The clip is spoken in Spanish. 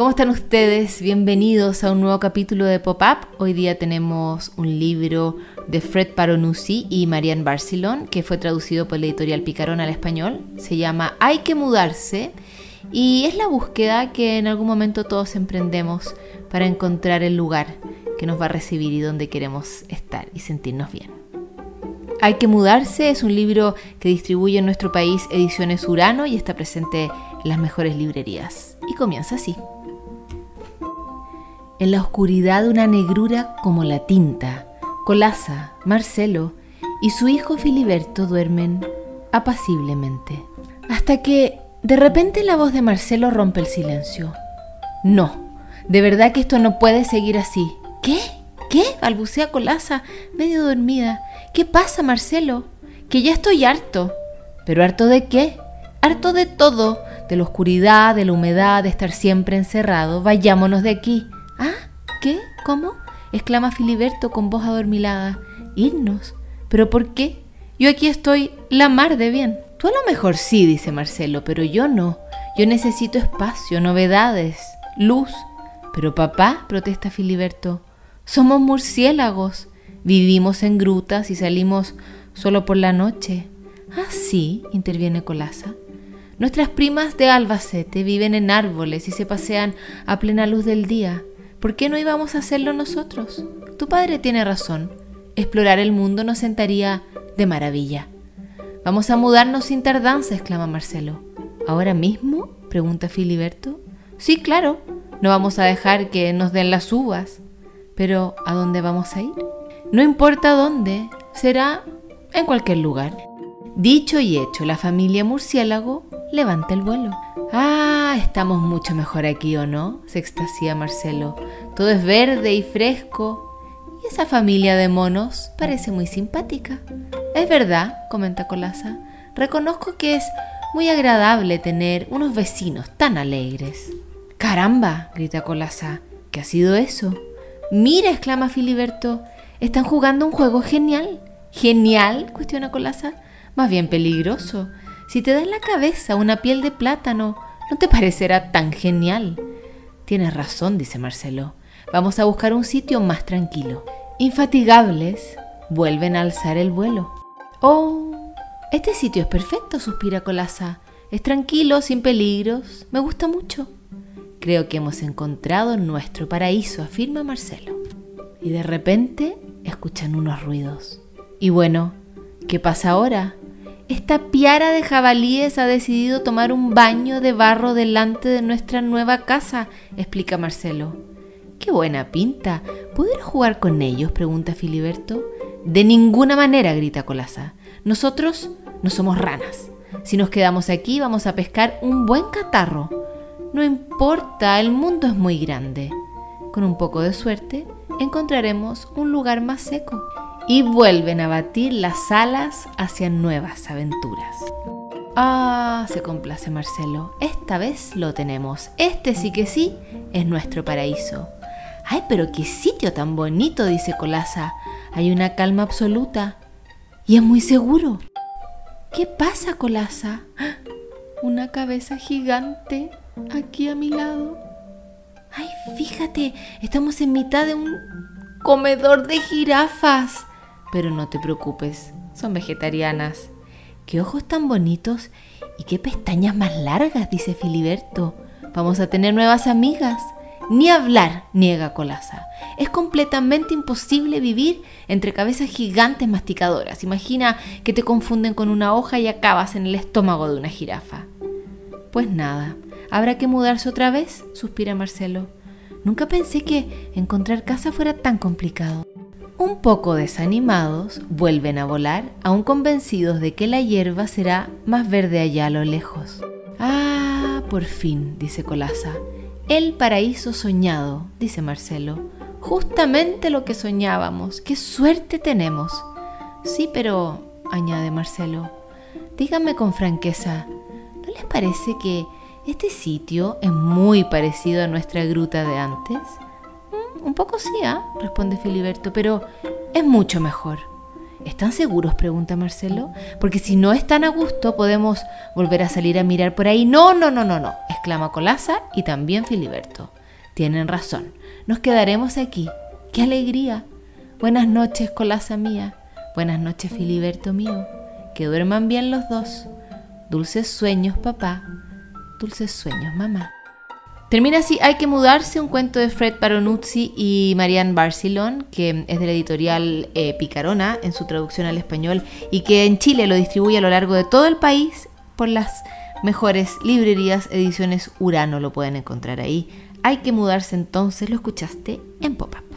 ¿Cómo están ustedes? Bienvenidos a un nuevo capítulo de Pop-Up. Hoy día tenemos un libro de Fred Paronuzzi y Marianne Barcelon que fue traducido por la editorial Picarón al español. Se llama Hay que mudarse y es la búsqueda que en algún momento todos emprendemos para encontrar el lugar que nos va a recibir y donde queremos estar y sentirnos bien. Hay que mudarse es un libro que distribuye en nuestro país Ediciones Urano y está presente en las mejores librerías. Y comienza así. En la oscuridad una negrura como la tinta, Colasa, Marcelo y su hijo Filiberto duermen apaciblemente. Hasta que de repente la voz de Marcelo rompe el silencio. No, de verdad que esto no puede seguir así. ¿Qué? ¿Qué? balbucea Colasa, medio dormida. ¿Qué pasa, Marcelo? Que ya estoy harto. ¿Pero harto de qué? Harto de todo, de la oscuridad, de la humedad, de estar siempre encerrado. Vayámonos de aquí. ¿Ah? ¿Qué? ¿Cómo? exclama Filiberto con voz adormilada. Irnos. ¿Pero por qué? Yo aquí estoy la mar de bien. Tú a lo mejor sí, dice Marcelo, pero yo no. Yo necesito espacio, novedades, luz. Pero papá, protesta Filiberto, somos murciélagos. Vivimos en grutas y salimos solo por la noche. Ah, sí, interviene Colasa. Nuestras primas de Albacete viven en árboles y se pasean a plena luz del día. ¿Por qué no íbamos a hacerlo nosotros? Tu padre tiene razón. Explorar el mundo nos sentaría de maravilla. Vamos a mudarnos sin tardanza, exclama Marcelo. ¿Ahora mismo? pregunta Filiberto. Sí, claro. No vamos a dejar que nos den las uvas. Pero ¿a dónde vamos a ir? No importa dónde, será en cualquier lugar. Dicho y hecho, la familia murciélago levanta el vuelo. Ah, estamos mucho mejor aquí, ¿o no? se extasía Marcelo. Todo es verde y fresco. Y esa familia de monos parece muy simpática. Es verdad, comenta Colasa. Reconozco que es muy agradable tener unos vecinos tan alegres. Caramba, grita Colasa. ¿Qué ha sido eso? Mira, exclama Filiberto. Están jugando un juego genial. ¿Genial? cuestiona Colasa. Más bien peligroso. Si te das la cabeza una piel de plátano, ¿no te parecerá tan genial? Tienes razón, dice Marcelo. Vamos a buscar un sitio más tranquilo. Infatigables, vuelven a alzar el vuelo. Oh, este sitio es perfecto, suspira Colasa. Es tranquilo, sin peligros. Me gusta mucho. Creo que hemos encontrado nuestro paraíso, afirma Marcelo. Y de repente escuchan unos ruidos. Y bueno, ¿qué pasa ahora? Esta piara de jabalíes ha decidido tomar un baño de barro delante de nuestra nueva casa, explica Marcelo. ¡Qué buena pinta! ¿Puedo jugar con ellos? pregunta Filiberto. De ninguna manera, grita Colasa. Nosotros no somos ranas. Si nos quedamos aquí vamos a pescar un buen catarro. No importa, el mundo es muy grande. Con un poco de suerte, encontraremos un lugar más seco y vuelven a batir las alas hacia nuevas aventuras. Ah, se complace Marcelo, esta vez lo tenemos. Este sí que sí es nuestro paraíso. Ay, pero qué sitio tan bonito, dice Colasa. Hay una calma absoluta y es muy seguro. ¿Qué pasa, Colasa? Una cabeza gigante aquí a mi lado. Ay, fíjate, estamos en mitad de un comedor de jirafas. Pero no te preocupes, son vegetarianas. ¡Qué ojos tan bonitos y qué pestañas más largas! dice Filiberto. Vamos a tener nuevas amigas. Ni hablar, niega Colasa. Es completamente imposible vivir entre cabezas gigantes masticadoras. Imagina que te confunden con una hoja y acabas en el estómago de una jirafa. Pues nada, habrá que mudarse otra vez, suspira Marcelo. Nunca pensé que encontrar casa fuera tan complicado. Un poco desanimados, vuelven a volar, aún convencidos de que la hierba será más verde allá a lo lejos. Ah, por fin, dice Colasa. El paraíso soñado, dice Marcelo. Justamente lo que soñábamos. ¡Qué suerte tenemos! Sí, pero, añade Marcelo, díganme con franqueza, ¿no les parece que este sitio es muy parecido a nuestra gruta de antes? Un poco sí, ¿ah? responde Filiberto, pero es mucho mejor. ¿Están seguros? pregunta Marcelo. Porque si no están a gusto, podemos volver a salir a mirar por ahí. No, no, no, no, no, exclama Colaza y también Filiberto. Tienen razón. Nos quedaremos aquí. ¡Qué alegría! Buenas noches, Colaza mía. Buenas noches, Filiberto mío. Que duerman bien los dos. Dulces sueños, papá. Dulces sueños, mamá. Termina así Hay que mudarse, un cuento de Fred Paronuzzi y Marianne Barcelon, que es de la editorial eh, Picarona en su traducción al español y que en Chile lo distribuye a lo largo de todo el país por las mejores librerías, ediciones Urano, lo pueden encontrar ahí. Hay que mudarse entonces, lo escuchaste en Pop-Up.